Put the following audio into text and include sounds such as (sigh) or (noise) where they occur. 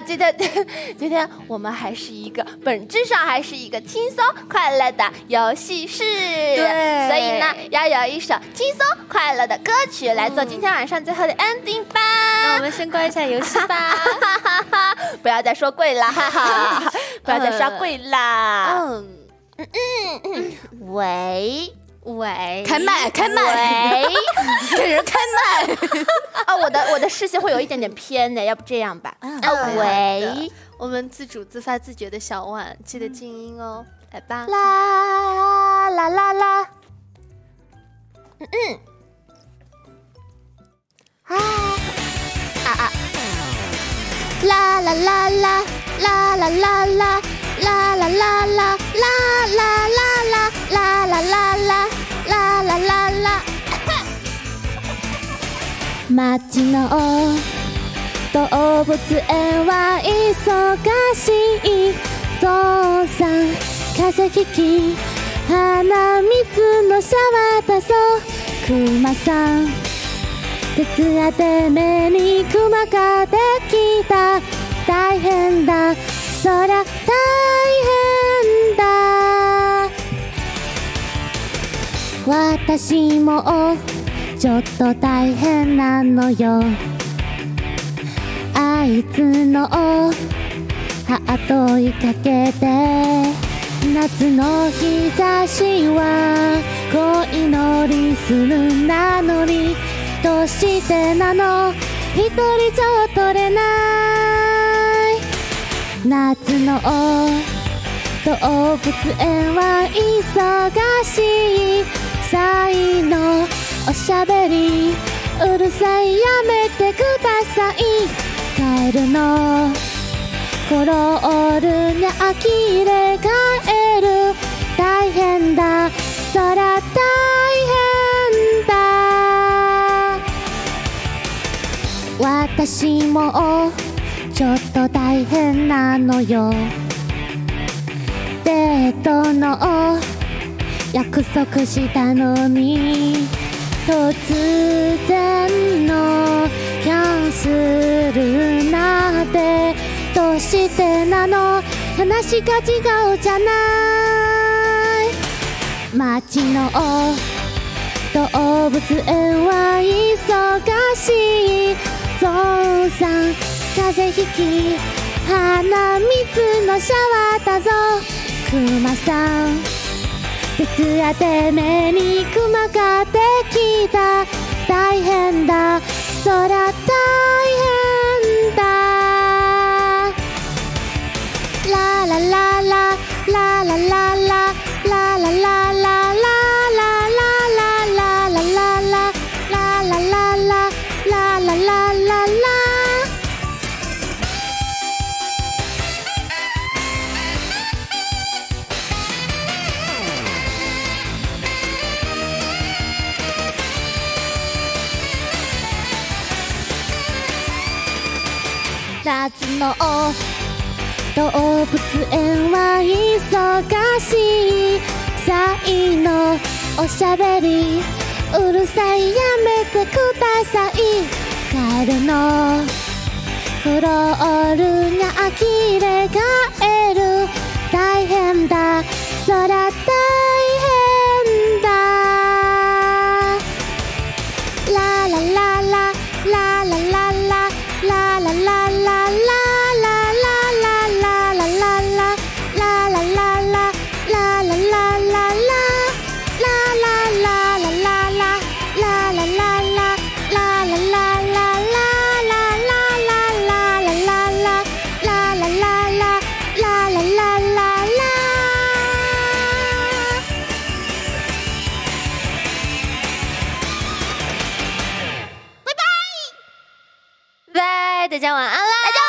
今天 (laughs) 今天我们还是一个本质上还是一个轻松快乐的游戏室，对，所以呢，要有一首轻松快乐的歌曲来做今天晚上最后的 ending 吧。那我们先关一下游戏吧，(laughs) 不要再说贵了，哈哈，(laughs) 不要再刷贵啦。嗯嗯嗯，喂。喂，开麦，开麦，喂，(laughs) 给人开麦。啊！(laughs) 我的我的视线会有一点点偏的，要不这样吧？啊，喂，我们自主自发自觉的小碗，记得静音哦，来吧。啦啦啦啦，嗯嗯，啊啊，啦啦啦啦，啦啦啦啦。街の動物園は忙しい父さん風邪ひき鼻水のシャワーだそうクマさん。徹夜で目にクマができた大変だ。そりゃ大変だ。私もちょっと大変なのよ。あいつのハート追いかけて夏の日差しは恋のリスムなのにどうしてなの？一人じゃ取れない。夏の動物園は忙しい。才能おしゃべり。うるさい。やめてください。カエルの。コロールに呆れカエル大変だ。そ空大変だ。私もちょっと大変なのよ。デートの約束したのに。突然のキャンセルなんてどうしてなの話が違うじゃない。街の動物園は忙しい。ゾウさん風邪ひき鼻水のシャワーだぞ。クマさん。い徹夜て目にクマができた。大変だ。空大変。夏の動物園は忙しい。才のおしゃべりうるさいやめてください。帰るのフロールが呆れ返る。大変だ。空大家晚安啦！